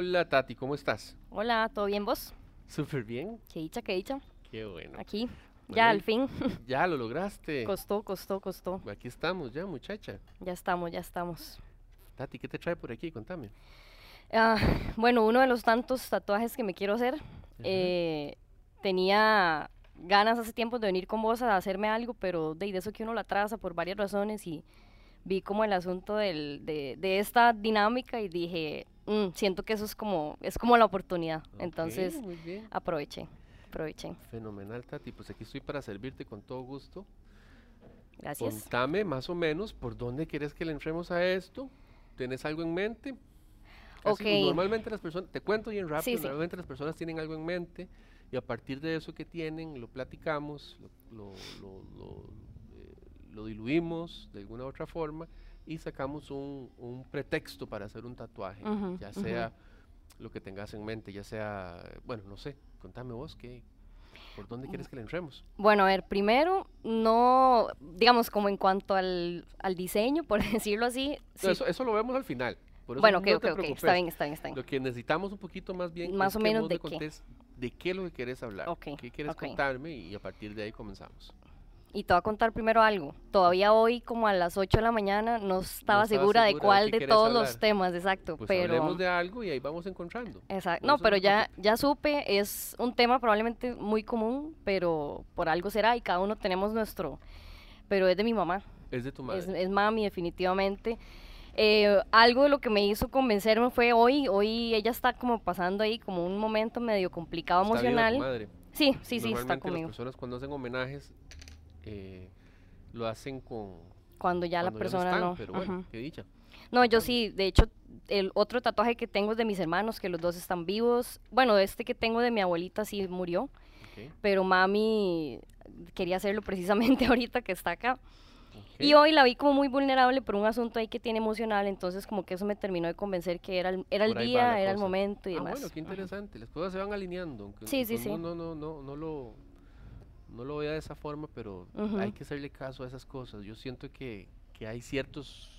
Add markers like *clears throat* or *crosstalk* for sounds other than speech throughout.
Hola Tati, ¿cómo estás? Hola, ¿todo bien vos? Súper bien. Qué dicha, qué dicha. Qué bueno. Aquí, Bueno, ya al fin. *laughs* Ya lo lograste. costó, costó, costó. Aquí estamos ya, muchacha. Ya estamos, ya estamos. Tati, ¿qué te trae por aquí? Contame. Ah, bueno, uno de los tantos tatuajes que me quiero hacer. eh, tenía ganas hace tiempo de venir con vos a hacerme algo, pero de, de eso que uno la traza por varias razones y vi como el asunto del- de, de esta dinámica y dije, "Mm, siento que eso es como, es como la oportunidad. Ok, Entonces, aproveché, aproveché. Fenomenal, Tati. Pues aquí estoy para servirte con todo gusto. Gracias. Contame más o menos por dónde quieres que le entremos a esto. ¿Tienes algo en mente? Casi, Ok. Normalmente las personas, te cuento bien rápido, Sí, sí. normalmente las personas tienen algo en mente y a partir de eso que tienen lo platicamos, lo, lo- lo- lo, lo diluimos de alguna otra forma y sacamos un, un pretexto para hacer un tatuaje, Ujú, ya ujú. sea lo que tengas en mente, ya sea, bueno, no sé, contame vos, ¿qué, ¿por dónde quieres que le entremos? Bueno, a ver, primero, no, digamos, como en cuanto al, al diseño, por *laughs* decirlo así. No, sí. eso, eso lo vemos al final. por eso bueno, no ok, te ok, ok, preocupes. está bien, está bien, está bien. Lo que necesitamos un poquito más bien Más es o que menos vos de me qué. de qué es lo que quieres hablar, qué quieres contarme y a partir de ahí comenzamos. Y te voy a contar primero algo. Todavía hoy, como a las 8 de la mañana, no estaba segura de segura de cuál de todos los temas, exacto. Pues pero, hablemos de algo y ahí vamos encontrando. exacto. No, pero ya, ya supe, es un tema probablemente muy común, pero por algo será y cada uno tenemos nuestro. Pero es de mi mamá. Es de tu madre. Es, es mami, definitivamente. Eh, algo de lo que me hizo convencerme fue hoy, hoy ella está como pasando ahí como un momento medio complicado ¿Está viva tu emocional. madre? Sí, sí, sí, está conmigo. las personas cuando hacen homenajes eh, lo hacen con Cuando ya la cuando persona están, no. pero bueno, qué dicha. No, yo sí, de hecho, el otro tatuaje que tengo es de mis hermanos, que los dos están vivos. Bueno, este que tengo de mi abuelita sí murió, Ok, pero mami quería hacerlo precisamente *laughs* ahorita que está acá. ok. Y hoy la vi como muy vulnerable por un asunto ahí que tiene emocional, entonces como que eso me terminó de convencer que era el, era el día, la era el cosa. momento y Ah, demás. bueno, qué interesante. Las cosas se van alineando. aunque- Sí, sí, sí. No, no, no, no lo, no lo vea de esa forma, pero hay que hacerle caso a esas cosas. Yo siento que, que hay ciertos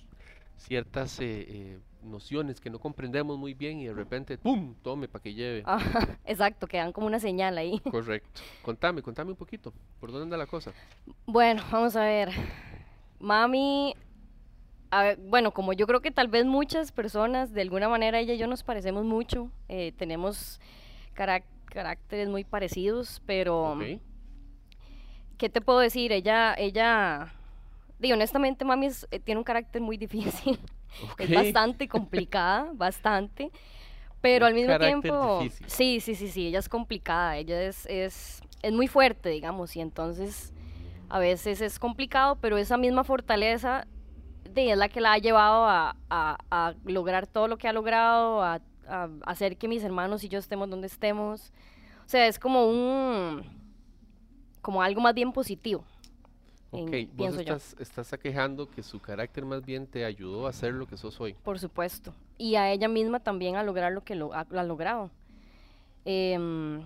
ciertas eh, eh, nociones que no comprendemos muy bien y de repente, ¡pum!, tome para que lleve. Ajá, *laughs* exacto, que dan como una señal ahí. *laughs* Correcto. Contame, contame un poquito. ¿Por dónde anda la cosa? Bueno, vamos a ver. Mami, a ver, bueno, como yo creo que tal vez muchas personas, de alguna manera ella y yo nos parecemos mucho, eh, tenemos carac- caracteres muy parecidos, pero. ¿Qué te puedo decir? Ella, ella, digo, honestamente mami es- eh, tiene un carácter muy *laughs* difícil, es Ok. bastante complicada, *laughs* bastante, pero Un al mismo tiempo, difícil. sí, sí, sí, sí, ella es complicada, ella es, es, es muy fuerte, digamos, y entonces a veces es complicado, pero esa misma fortaleza de, es la que la ha llevado a, a- a lograr todo lo que ha logrado, a, a hacer que mis hermanos y yo estemos donde estemos. O sea, es como un, como algo más bien positivo. en- Ok, vos pienso yo. estás, estás aquejando que su carácter más bien te ayudó a ser lo que sos hoy. Por supuesto. Y a ella misma también a lograr lo que lo, ha, lo ha logrado. Em,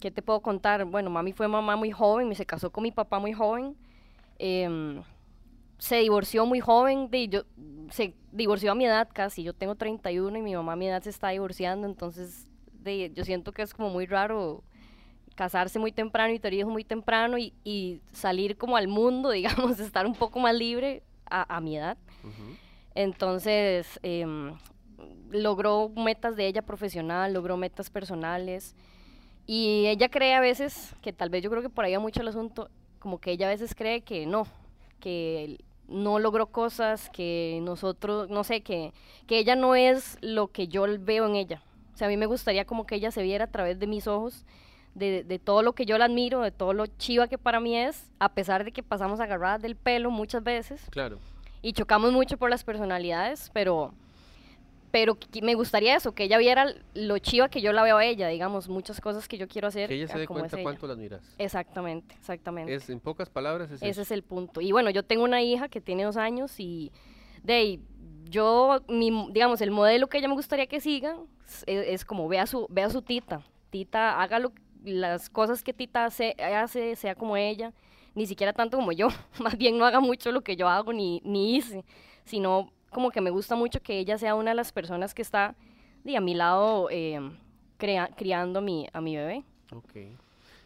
¿Qué te puedo contar? Bueno, mami fue mamá muy joven, se casó con mi papá muy joven. em, se divorció muy joven, de, yo, se divorció a mi edad casi, yo tengo 31 y mi mamá a mi edad se está divorciando, entonces de, yo siento que es como muy raro casarse muy temprano y tener hijos muy temprano y, y salir como al mundo, *laughs* digamos, estar un poco más libre a, a mi edad. Entonces, em, logró metas de ella profesional, logró metas personales. Y ella cree a veces, que tal vez yo creo que por ahí va mucho el asunto, como que ella a veces cree que no, que no logró cosas, que nosotros, no sé, que, que ella no es lo que yo veo en ella. O sea, a mí me gustaría como que ella se viera a través de mis ojos, de, de todo lo que yo la admiro, de todo lo chiva que para mí es, a pesar de que pasamos agarradas del pelo muchas veces Claro. y chocamos mucho por las personalidades, pero pero me gustaría eso, que ella viera lo chiva que yo la veo a ella, digamos, muchas cosas que yo quiero hacer. Que ella se dé cuenta cuánto la admiras. Exactamente, exactamente. Es, en pocas palabras, es Ese eso. es el punto. Y bueno, yo tengo una hija que tiene dos años y de ahí, yo, mi, digamos, el modelo que ella me gustaría que siga es, es como vea su, vea su tita. Tita, haga lo- las cosas que Tita hace, hace, sea como ella, ni siquiera tanto como yo. *laughs* Más bien no haga mucho lo que yo hago ni, ni hice, sino como que me gusta mucho que ella sea una de las personas que está di, a mi lado eh, crea- criando a mi, a mi bebé. Ok.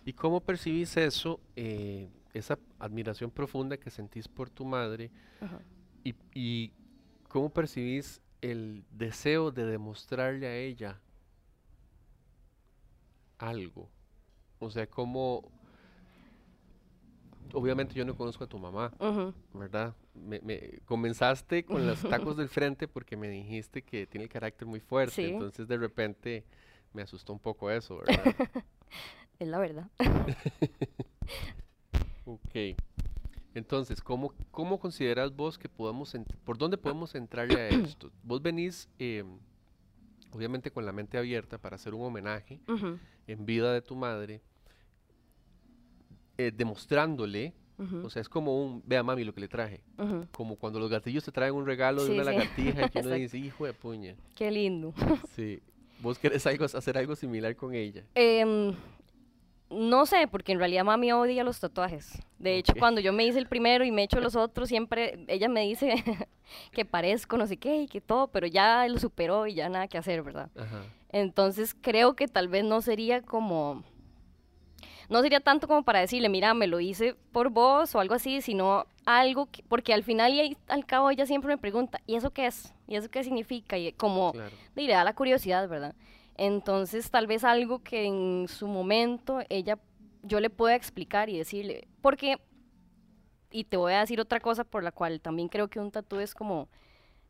¿Y cómo percibís eso, eh, esa admiración profunda que sentís por tu madre? Y, y cómo percibís el deseo de demostrarle a ella algo? O sea, cómo... Obviamente yo no conozco a tu mamá. ¿verdad? Me, me- comenzaste con los *laughs* tacos del frente porque me dijiste que tiene el carácter muy fuerte, Sí. entonces de repente me asustó un poco eso, ¿verdad? *laughs* Es la verdad. *laughs* Ok. Entonces, ¿cómo, cómo consideras vos que podemos, ent- por dónde podemos entrarle a *coughs* esto? Vos venís, em, obviamente, con la mente abierta para hacer un homenaje en vida de tu madre, eh, demostrándole, o sea, es como un, vea mami lo que le traje, como cuando los gatillos te traen un regalo de Sí, una sí. lagartija y que uno dice, hijo de puña. Qué lindo. *laughs* Sí. Vos querés algo, hacer algo similar con ella. Em, no sé, porque en realidad mami odia los tatuajes. De hecho, cuando yo me hice el primero y me echo los otros, siempre ella me dice *laughs* que parezco no sé qué y que todo, pero ya lo superó y ya nada que hacer, ¿verdad? Ajá. Entonces creo que tal vez no sería como, no sería tanto como para decirle, mira, me lo hice por vos o algo así, sino algo, que- porque al final y al cabo ella siempre me pregunta, ¿y eso qué es? ¿Y eso qué significa? Y como Claro. y le da la curiosidad, ¿verdad? Entonces, tal vez algo que en su momento ella, yo le pueda explicar y decirle, porque, y te voy a decir otra cosa por la cual también creo que un tatú es como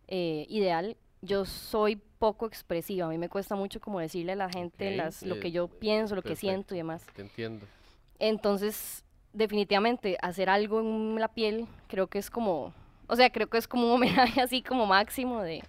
eh, ideal, yo soy poco expresiva, a mí me cuesta mucho como decirle a la gente las, lo que yo pienso, lo que siento y demás. Te entiendo. Entonces, definitivamente, hacer algo en la piel creo que es como, o sea, creo que es como un *laughs* homenaje así como máximo de,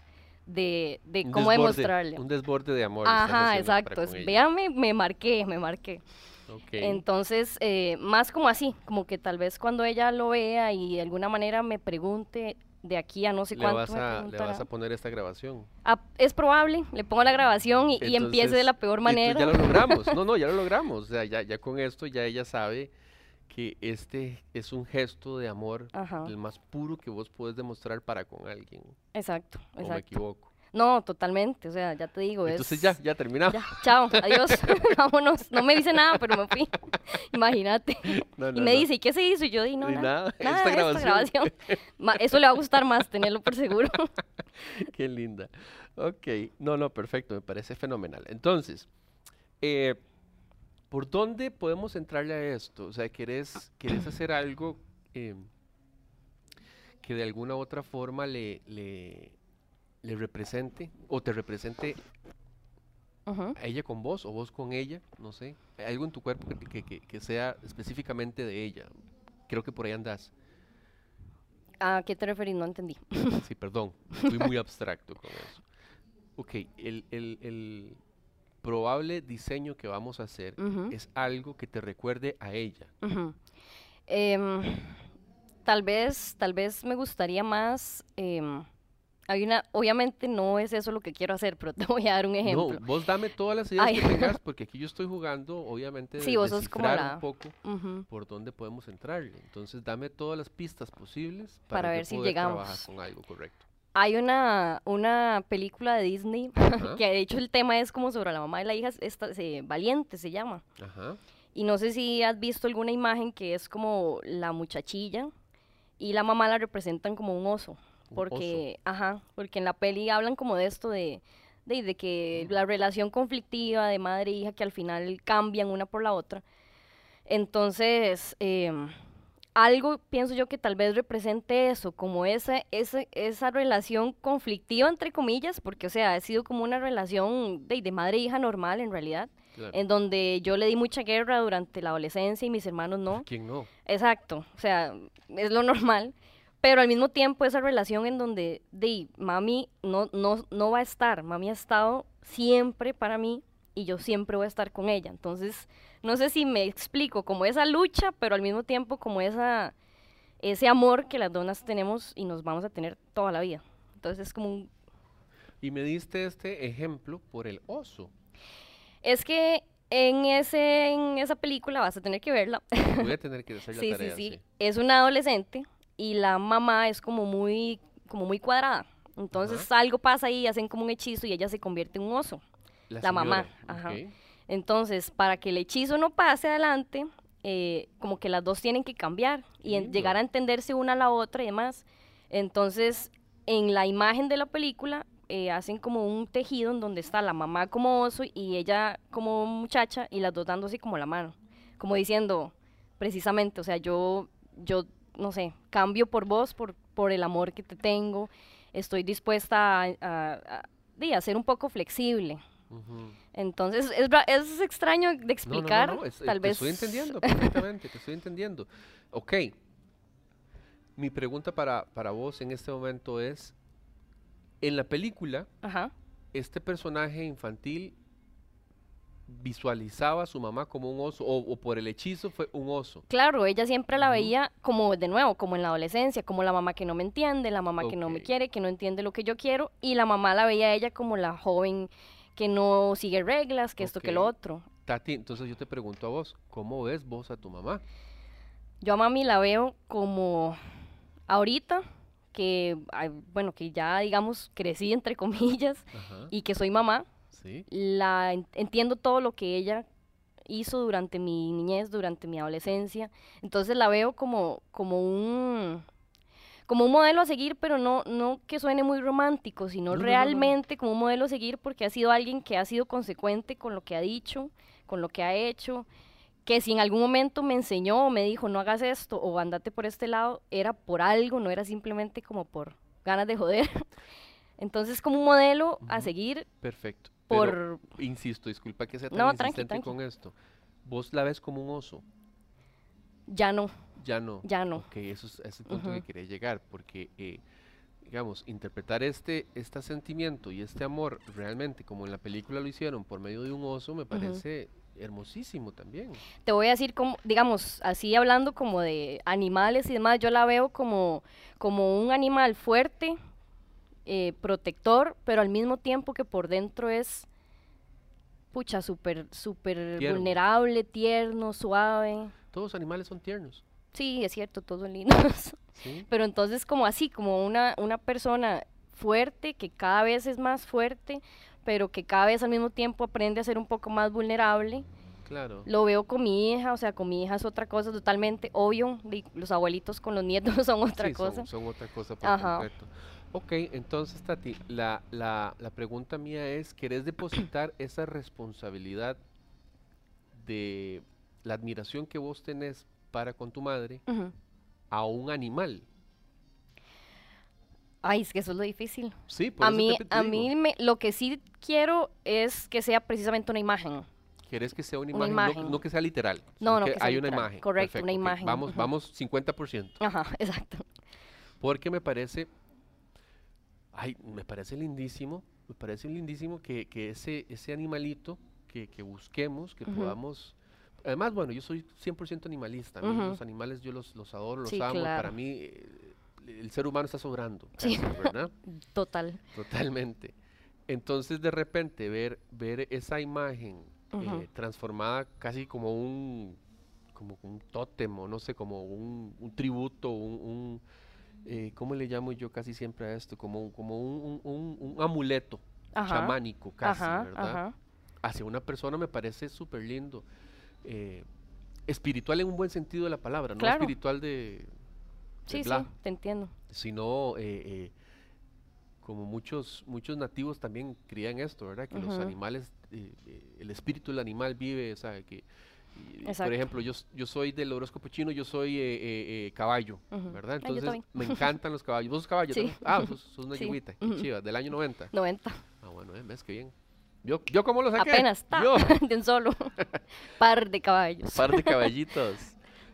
de, de cómo desborde, demostrarle. Un desborde de amor. Ajá, exacto. Véame, me marqué, me marqué. Ok. Entonces, eh, más como así, como que tal vez cuando ella lo vea y de alguna manera me pregunte de aquí a no sé le cuánto vas, a, le vas a poner esta grabación. Ah, es probable, le pongo la grabación y, y empiece de Entonces, la peor manera. Ya lo logramos. *laughs* No, no, ya lo logramos. O sea, ya, ya con esto ya ella sabe que este es un gesto de amor Ajá, el más puro que vos puedes demostrar para con alguien. exacto, ¿O me exacto. equivoco? No, totalmente, o sea, ya te digo, Entonces es... ya, ya terminamos. ya, chao, adiós, *laughs* vámonos. No me dice nada, pero me fui. *laughs* Imagínate. No, Y me no. dice, ¿y qué se hizo? Y yo di, no, nada. nada, Nada, esta esta grabación. *laughs* Ma- Eso le va a gustar más, tenerlo por seguro. Qué linda. Ok, no, no, perfecto, me parece fenomenal. Entonces, eh, ¿por dónde podemos entrarle a esto? O sea, ¿querés, querés hacer algo eh, que de alguna u otra forma le, le, le represente o te represente Ujú. a ella con vos o vos con ella? No sé. Algo en tu cuerpo que, que- que- que sea específicamente de ella. Creo que por ahí andas. ¿A qué te referís? No entendí. *laughs* Sí, perdón, fui muy abstracto con eso. Ok, el, el- el probable diseño que vamos a hacer Ujú. es algo que te recuerde a ella. Ujú. Em, tal vez, tal vez me gustaría más. em, hay una, obviamente no es eso lo que quiero hacer, pero *laughs* te voy a dar un ejemplo. No, vos dame todas las ideas Ay. que tengas, porque aquí yo estoy jugando, obviamente, de Sí, vos sos como la- un poco Ujú. por dónde podemos entrarle. Entonces, dame todas las pistas posibles Para yo ver si poder llegamos. con algo correcto. Hay una, una película de Disney *laughs* Ajá. que de hecho el tema es como sobre la mamá y la hija, esta, se, Valiente se llama. Ajá. Y no sé si has visto alguna imagen que es como la muchachilla y la mamá la representan como un oso. Porque, ajá, porque en la peli hablan como de esto de, de, de que la relación conflictiva de madre e hija que al final cambian una por la otra. Entonces, em, algo pienso yo que tal vez represente eso, como esa, esa, esa relación conflictiva, entre comillas, porque, o sea, ha sido como una relación de, de madre e hija normal en realidad, Claro. en donde yo le di mucha guerra durante la adolescencia y mis hermanos no. ¿Quién no? Exacto, o sea, es lo normal, pero al mismo tiempo esa relación en donde de, mami no, no, no va a estar, mami ha estado siempre para mí y yo siempre voy a estar con ella. Entonces, no sé si me explico, como esa lucha, pero al mismo tiempo como esa, ese amor que las donas tenemos y nos vamos a tener toda la vida. Entonces es como un... Y me diste este ejemplo por el oso. Es que en, ese, en esa película vas a tener que verla. Voy a tener que hacer la *laughs* Sí, tarea. sí, sí. sí. Es una adolescente y la mamá es como muy, como muy cuadrada. Entonces algo pasa ahí, hacen como un hechizo y ella se convierte en un oso. La, mamá, ajá. ok. Entonces, para que el hechizo no pase adelante, eh, como que las dos tienen que cambiar y en- llegar a entenderse una a la otra y demás. Entonces, en la imagen de la película, eh, hacen como un tejido en donde está la mamá como oso y ella como muchacha y las dos dando así como la mano. Como diciendo, precisamente, o sea, yo, yo, no sé, cambio por vos, por, por el amor que te tengo. Estoy dispuesta a, a- a- a ser un poco flexible. Entonces, es, es extraño de No, no, no, explicar, no, es- tal te vez. estoy entendiendo perfectamente, te estoy entendiendo. Ok. Mi pregunta para, para vos en este momento es, en la película, Ajá. este personaje infantil visualizaba a su mamá como un oso, o, o por el hechizo fue un oso. Claro, ella siempre la veía como, de nuevo, como en la adolescencia, como la mamá que no me entiende, la mamá que no me quiere, que no entiende lo que yo quiero, y la mamá la veía a ella como la joven que no sigue reglas, que esto, que lo otro. Tati, entonces yo te pregunto a vos, ¿cómo ves vos a tu mamá? Yo a mami la veo como ahorita, que, bueno, que ya, digamos, crecí, entre comillas, Ajá. y que soy mamá, Sí. la en- entiendo todo lo que ella hizo durante mi niñez, durante mi adolescencia. Entonces la veo como, como un como un modelo a seguir, pero no, no que suene muy romántico, sino No, no, no, no. realmente como un modelo a seguir porque ha sido alguien que ha sido consecuente con lo que ha dicho, con lo que ha hecho, que si en algún momento me enseñó o me dijo no hagas esto o andate por este lado, era por algo, no era simplemente como por ganas de joder. *laughs* Entonces como un modelo a seguir Perfecto. Pero, por... insisto, disculpa que sea tan No, insistente tranqui. con esto. Vos la ves como un oso, Ya no, ya no. ya no. Ok, eso es, el punto que quería llegar, porque, eh, digamos, interpretar este, este sentimiento y este amor realmente como en la película lo hicieron por medio de un oso me parece hermosísimo también. Te voy a decir como, digamos, así hablando como de animales y demás, yo la veo como, como un animal fuerte, eh, protector, pero al mismo tiempo que por dentro es, pucha, súper, súper Tierno. vulnerable, tierno, suave. Todos los animales son tiernos, Sí, es cierto, todos son lindos. *laughs* ¿sí? pero entonces como así, como una, una persona fuerte, que cada vez es más fuerte, pero que cada vez al mismo tiempo aprende a ser un poco más vulnerable. Claro. Lo veo con mi hija, o sea, con mi hija es otra cosa totalmente obvio. Los abuelitos con los nietos *laughs* son otra Sí, son- cosa. Son, otra cosa por Ajá. completo. Ok, entonces Tati, la, la, la pregunta mía es, ¿querés depositar *clears throat* esa responsabilidad de la admiración que vos tenés para con tu madre a un animal? Ay, es que eso es lo difícil. Sí, por A eso mí, te- a mí me, lo que sí quiero es que sea precisamente una imagen. ¿Querés que sea una Una imagen? No- que sea literal. No, no, que que sea hay una literal. imagen. Correcto, una Perfecto, imagen, Vamos, ujú. vamos 50%. Ajá, *laughs* exacto. Porque me parece, ay, me parece lindísimo, me parece lindísimo que, que ese, ese animalito que, que busquemos, que podamos... Además, bueno, yo soy 100% animalista. Mí los animales yo los, los adoro, los Sí, amo. y Para mí eh, el ser humano está sobrando, Sí. *laughs* Total. Totalmente. Entonces, de repente, ver, ver esa imagen eh, transformada casi como un, como un tótem, o no sé, como un, un tributo, un, un, eh, ¿cómo le llamo yo casi siempre a esto? Como, un- como un, un- un- un amuleto Ajá. chamánico, casi, Ajá, ¿verdad? ajá. Hacia una persona me parece súper lindo. eh, espiritual en un buen sentido de la palabra, no espiritual de, de Sí, sí, te entiendo. sino eh, eh, como muchos muchos nativos también creían esto, ¿verdad? Que los animales, eh, eh, el espíritu del animal vive, o sea, que, y- por Exacto. ejemplo, yo, yo soy del horóscopo chino, yo soy eh, eh, eh, caballo, Ujú. ¿verdad? Ah, yo Entonces también. me encantan los caballos. ¿Vos sos caballo Sí. Ah, sos, sos una *laughs* Sí. yegüita, qué Ujú. chiva, del año 90. 90. Ah, bueno, eh, ves que bien. ¿Vio, ¿Vio cómo lo saqué? Apenas está. ¿Vio? *laughs* de un solo. *laughs* Par de caballos. Par de caballitos.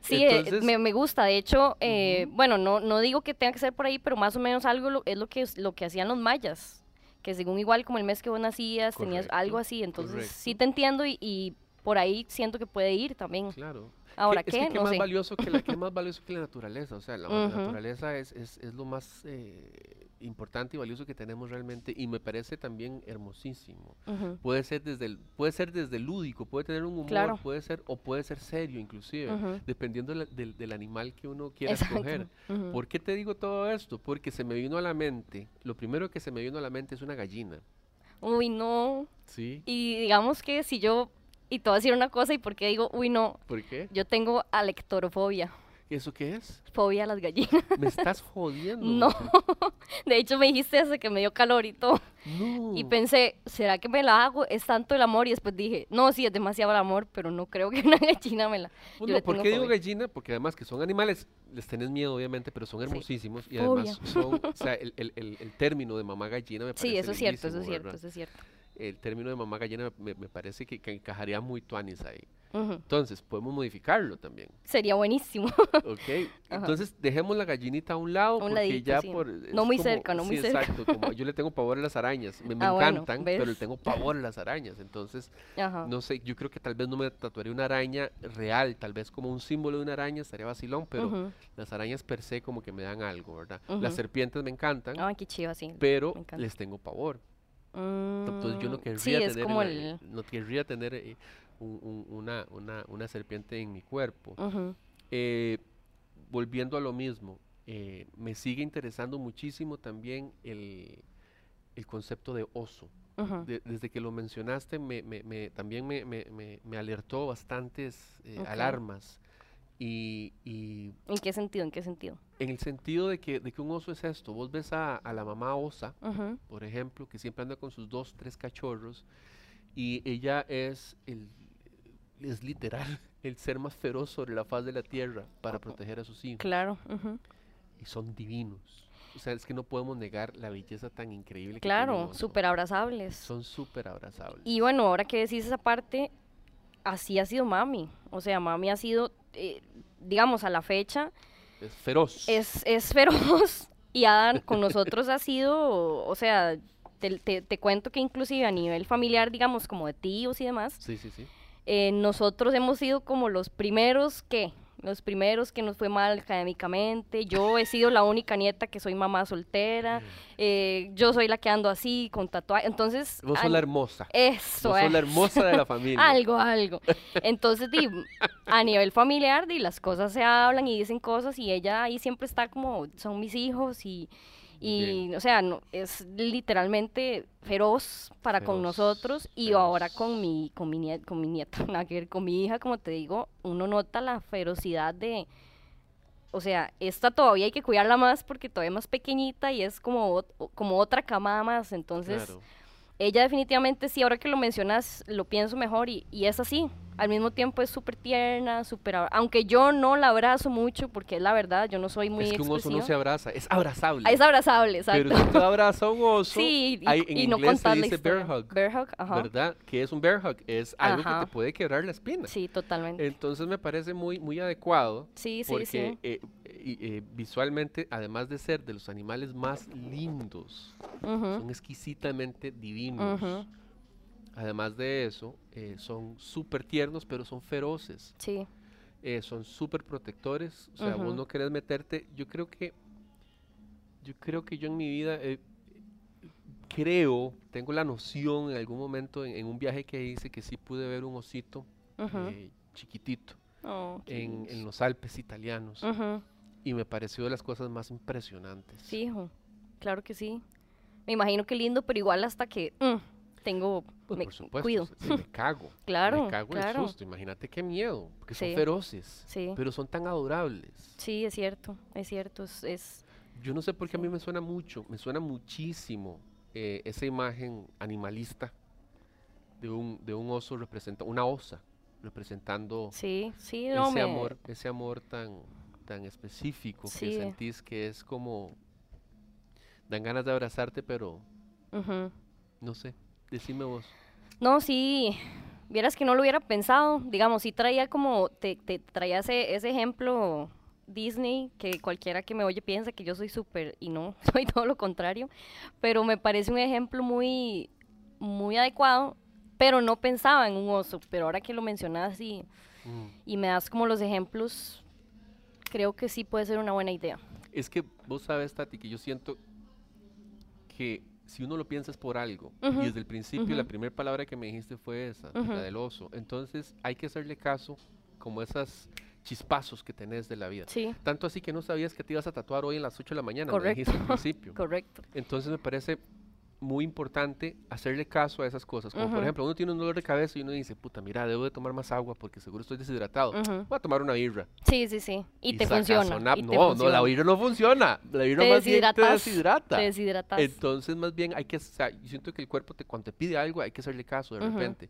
Sí, eh, Entonces- me, me gusta. De hecho, eh, bueno, no, no digo que tenga que ser por ahí, pero más o menos algo lo- es lo que, lo que hacían los mayas. Que según igual como el mes que vos nacías, tenías Correcto, algo así. Entonces, correcto. sí te entiendo y, y por ahí siento que puede ir también. Claro. Ahora, ¿Qué. Es que qué No más sé. valioso que la, qué más *laughs* valioso que la naturaleza. O sea, la, naturaleza es, es, es lo más eh, importante y valioso que tenemos realmente y me parece también hermosísimo. Puede ser desde el, puede ser desde lúdico, puede tener un humor, Claro. puede ser o puede ser serio inclusive, dependiendo la- del, del animal que uno quiera Exacto. escoger. ¿Por qué te digo todo esto? Porque se me vino a la mente, lo primero que se me vino a la mente es una gallina. Uy, no. ¿Sí? Y digamos que si yo, y te voy a decir una cosa, y por qué digo, uy, no, ¿Por qué? yo tengo alectorofobia, ¿Eso qué es? fobia a las gallinas. Me estás jodiendo. *laughs* No. *laughs* De hecho, me dijiste eso que me dio calor y todo. No. Y pensé, ¿será que me la hago? Es tanto el amor. Y después dije, no, sí, es demasiado el amor, pero no creo que una *laughs* gallina me la. Pues yo no, le ¿Por qué digo gallina? Porque además que son animales, les tenés miedo obviamente, pero son Sí. hermosísimos y además son, o sea, el, el- el- el término de mamá gallina me parece Sí, eso es cierto, eso es cierto, ¿verdad? eso es cierto. El término de mamá gallina me, me parece que, que encajaría muy tuanis ahí. Entonces, podemos modificarlo también, Sería buenísimo. ¿ok? *laughs* Entonces, dejemos la gallinita a un lado Un porque ladito, ya sí. por... No muy como- cerca, no muy sí, cerca. exacto, como yo le tengo pavor a las arañas, me, me Ah, bueno, encantan, pero le tengo pavor a las arañas, entonces... Ajá. No sé, yo creo que tal vez no me tatuaría una araña real, tal vez como un símbolo de una araña estaría vacilón, pero las arañas per se como que me dan algo, ¿verdad? Ujú. Las serpientes me encantan, Ay, qué chido, sí. pero les tengo pavor. Entonces yo no Mm, querría Sí, es tener, como una, el... no querría tener eh, un- un- una, una, una serpiente en mi cuerpo. Eh, volviendo a lo mismo, eh, me sigue interesando muchísimo también el, el concepto de oso. De- desde que lo mencionaste, me, me- me- también me, me- alertó bastantes eh, alarmas. Y, y ¿En qué sentido? ¿En qué sentido? en el sentido de que, de que un oso es esto, vos ves a, a la mamá osa, por ejemplo, que siempre anda con sus dos, tres cachorros, y ella es, el, es literal *laughs* el ser más feroz sobre la faz de la tierra para proteger a sus hijos. Claro. ujú. Y son divinos. O sea, es que no podemos negar la belleza tan increíble Claro, súper abrazables. Son súper abrazables. Y bueno, ahora que decís esa parte, así ha sido mami. O sea, mami ha sido, eh, digamos, a la fecha, Es feroz. es, es feroz. *laughs* Y Adam con nosotros ha sido, o sea, te, te- te cuento que inclusive a nivel familiar, digamos, como de tíos y demás, Sí, sí, sí. eh, nosotros hemos sido como los primeros que, los primeros que nos fue mal académicamente. Yo he sido la única nieta que soy mamá soltera. eh, yo soy la que ando así con tatuaje. Entonces, Vos sos la hermosa. eso Vos sos la hermosa de la familia. *laughs* Algo, algo. Entonces, di, a nivel familiar, di, las cosas se hablan y dicen cosas y ella ahí siempre está como, son mis hijos y, y Bien. o sea, no, es literalmente feroz para con nosotros y ahora con mi, con mi nieta, con mi nieta, *laughs* con mi hija, como te digo, uno nota la ferocidad de, o sea, esta todavía hay que cuidarla más porque todavía es más pequeñita y es como, como otra camada más, entonces Claro. ella definitivamente sí, ahora que lo mencionas, lo pienso mejor y, y es así. Al mismo tiempo es súper tierna, súper... Aunque yo no la abrazo mucho, porque es la verdad, yo no soy muy es que un oso no se abraza, es abrazable. Es abrazable, exacto. Pero si tú abrazas a un oso, sí, y, hay- en y no contar se dice bear hug, Bear hug, ajá. ¿verdad? Que es un bear hug, es algo que Ajá. te puede quebrar la espina. Sí, totalmente. Entonces me parece muy, muy adecuado sí, sí, porque sí. eh, eh, visualmente, además de ser de los animales más lindos, son exquisitamente divinos. ujú, Además de eso, eh, son súper tiernos, pero son feroces. Sí, eh, son súper protectores. O sea, vos no querés meterte. Yo creo que. Yo creo que yo en mi vida. eh, creo, tengo la noción en algún momento en, en un viaje que hice que sí pude ver un osito chiquitito Oh, en, los Alpes italianos. Ujú, Y me pareció de las cosas más impresionantes. Sí, hijo. Claro que sí. Me imagino que lindo, pero igual hasta que mm, tengo... Pues me por supuesto, cuido. sí, me *laughs* cago. Claro, me cago claro. el susto. Imagínate qué miedo. Porque son Sí. feroces. Sí. Pero son tan adorables. Sí, es cierto, es cierto. Es, es- Yo no sé por qué a mí me suena mucho, me suena muchísimo eh, esa imagen animalista de un, de un oso representa una osa representando sí, sí, no ese me... amor, ese amor tan, tan específico que Sí. sentís que es como dan ganas de abrazarte, pero Ujú. no sé, decime vos. No, sí, vieras que no lo hubiera pensado. Digamos, sí traía como, te, te traía ese, ese ejemplo Disney, que cualquiera que me oye piensa que yo soy súper, y no, *laughs* soy todo lo contrario. Pero me parece un ejemplo muy, muy adecuado, pero no pensaba en un oso. Pero ahora que lo mencionas y, Mm. y me das como los ejemplos, creo que sí puede ser una buena idea. Es que vos sabes, Tati, que yo siento que si uno lo piensa es por algo. Y desde el principio la primera palabra que me dijiste fue esa, la del oso. Entonces hay que hacerle caso como esas chispazos que tenés de la vida. Sí, Tanto así que no sabías que te ibas a tatuar hoy en las 8 de la mañana, Correcto. me dijiste al *laughs* principio. correcto. Entonces me parece muy importante hacerle caso a esas cosas. Como por ejemplo, uno tiene un dolor de cabeza y uno dice, puta, mira, debo de tomar más agua porque seguro estoy deshidratado. Ujú. Voy a tomar una birra. Sí, sí, sí. Y, te funciona. y no, te no, la birra no funciona. La birra Te más bien te deshidrata. Te deshidratas. Entonces, más bien hay que, o sea, yo siento que el cuerpo te, cuando te pide algo hay que hacerle caso de repente.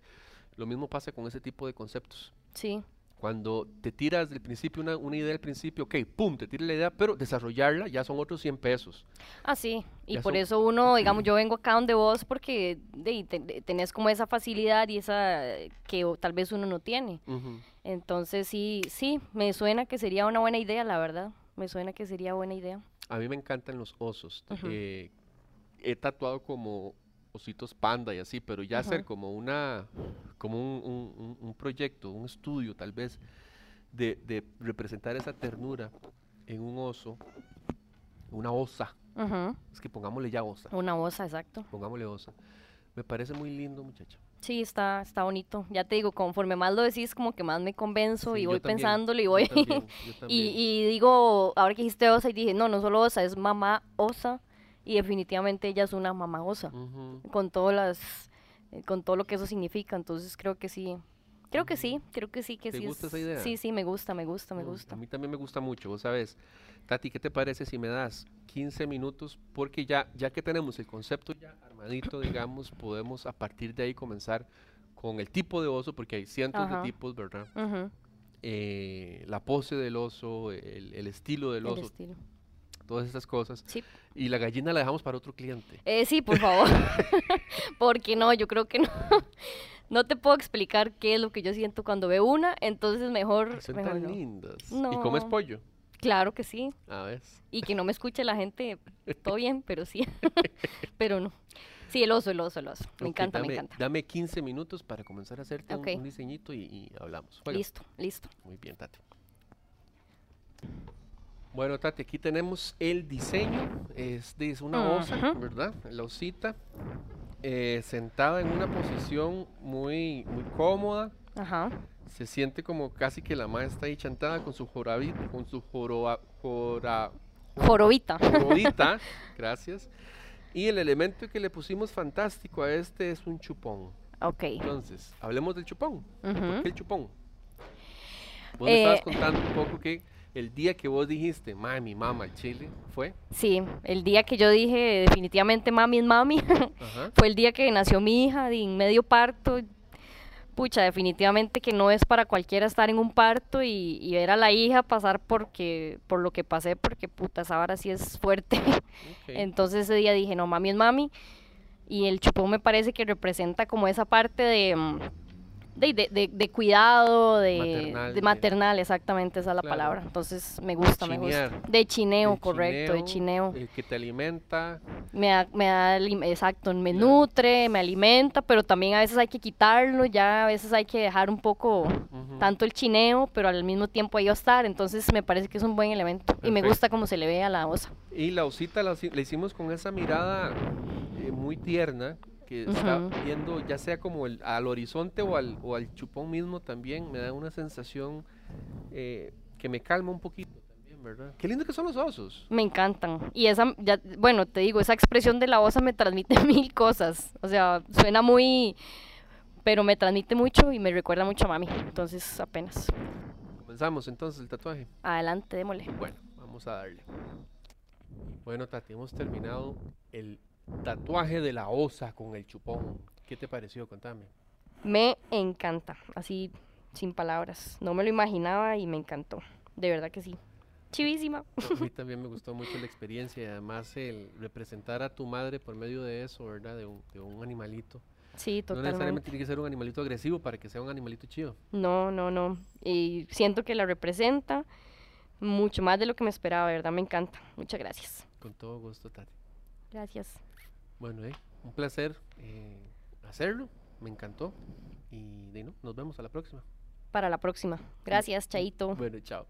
Lo mismo pasa con ese tipo de conceptos. Sí, Cuando te tiras del principio una, una idea del principio, ok, pum, te tiras la idea, pero desarrollarla ya son otros 100 pesos. ah, sí. Y Ya por son- eso uno, *clears throat* digamos, yo vengo acá donde vos porque de, de- tenés como esa facilidad y esa que o- tal vez uno no tiene. Entonces sí, sí, me suena que sería una buena idea, la verdad. Me suena que sería buena idea. A mí me encantan los osos. Eh, he tatuado como ositos panda y así, pero ya hacer como una, como un, un- un- proyecto, un estudio tal vez, de, de representar esa ternura en un oso, una osa, es que pongámosle ya osa, Una osa, exacto. pongámosle osa. Me parece muy lindo, muchacha. Sí, está, está bonito. Ya te digo, conforme más lo decís, como que más me convenzo Sí, y yo voy también, pensándolo y yo voy... también, yo *laughs* y, también. y digo, ahora que dijiste osa, y dije, no, no solo osa, es mamá osa. Y definitivamente ella es una mamá osa. Ujú. Con todas las... eh, Con todo lo que eso significa. Entonces creo que sí. Creo que sí, creo que sí, que ¿Te sí. gusta es- esa idea? Sí, sí, me gusta, me gusta, me gusta. A mí también me gusta mucho, vos sabes. Tati, ¿qué te parece si me das 15 minutos? Porque ya, ya que tenemos el concepto ya armadito, *coughs* digamos, podemos a partir de ahí comenzar con el tipo de oso, porque hay cientos Ajá. de tipos, ¿verdad? Eh, la pose del oso, el, el estilo del el oso, estilo. Todas esas cosas. Sí. Y la gallina la dejamos para otro cliente. Eh, sí, por favor. *laughs* *laughs* Porque no, yo creo que no. *laughs* No te puedo explicar qué es lo que yo siento cuando veo una, entonces mejor, Son mejor tan no. lindas. ¿Y comes No. pollo? Claro que sí. A ver. Y que no me escuche la gente, todo bien, pero sí. pero no. Sí, el oso, el oso, el oso. Me encanta, dame, me encanta. Dame 15 minutos para comenzar a hacerte un- diseñito y, y hablamos. Juega. Listo, listo. Muy bien, Tati. Bueno, Tati, aquí tenemos el diseño. Es, de- es una osa, Ujú. ¿verdad? La osita. eh, sentada en una posición muy, muy cómoda. Ajá. Se siente como casi que la madre está ahí chantada con su jorabito, con su joroba, jora, Jorobita. jorodita. *laughs* Gracias. Y el elemento que le pusimos fantástico a este es un chupón. Ok. Entonces, hablemos del chupón. ¿Por qué el chupón? Vos me estabas Eh, contando un poco que el día que vos dijiste, mami, mi mamá, el chile, fue. Sí, el día que yo dije definitivamente mami es mami, *laughs* fue el día que nació mi hija, de en medio parto. Pucha, definitivamente que no es para cualquiera estar en un parto y, y ver a la hija pasar porque, por lo que pasé, porque puta, esa vara sí es fuerte. *laughs* Entonces ese día dije, no, mami es mami. Y el chupón me parece que representa como esa parte de, mm, de, de- de- de cuidado, de Maternal, de maternal, exactamente esa es la Claro. palabra. Entonces me gusta, me gusta. Chinear. De chineo, El correcto, de chineo. El que te alimenta. Me da, me da, exacto, me Claro. nutre, me alimenta, pero también a veces hay que quitarlo, ya a veces hay que dejar un poco ujú. tanto el chineo, pero al mismo tiempo ahí va a estar, entonces me parece que es un buen elemento y me gusta cómo se le ve a la osa. Y la osita la, la hicimos con esa mirada eh, muy tierna que está viendo ya sea como el, al horizonte o al, o al chupón mismo también me da una sensación eh, que me calma un poquito también, ¿verdad? Qué lindo que son los osos. Me encantan. Y esa, ya, bueno, te digo, esa expresión de la osa me transmite *laughs* mil cosas. O sea, suena muy, pero me transmite mucho y me recuerda mucho a mami. Entonces, apenas. Comenzamos entonces el tatuaje. Adelante, démosle. Bueno, vamos a darle. Bueno, Tati, hemos terminado el tatuaje de la osa con el chupón. ¿Qué te pareció? Contame. Me encanta, así sin palabras. No me lo imaginaba y me encantó. De verdad que sí. Chivísima. A mí *laughs* también me gustó mucho la experiencia y además el representar a tu madre por medio de eso, ¿verdad? De un, de un animalito. Sí, No necesariamente totalmente. tiene que ser un animalito agresivo para que sea un animalito chido. No, no, no. Y siento que la representa mucho más de lo que me esperaba, verdad me encanta. Muchas gracias. Con todo gusto, Tati. Gracias. Bueno, eh, un placer eh, hacerlo. Me encantó. Y de, no, nos vemos a la próxima. Para la próxima. Gracias, Chaito. Bueno, chao.